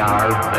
are.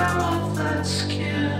out of that skin.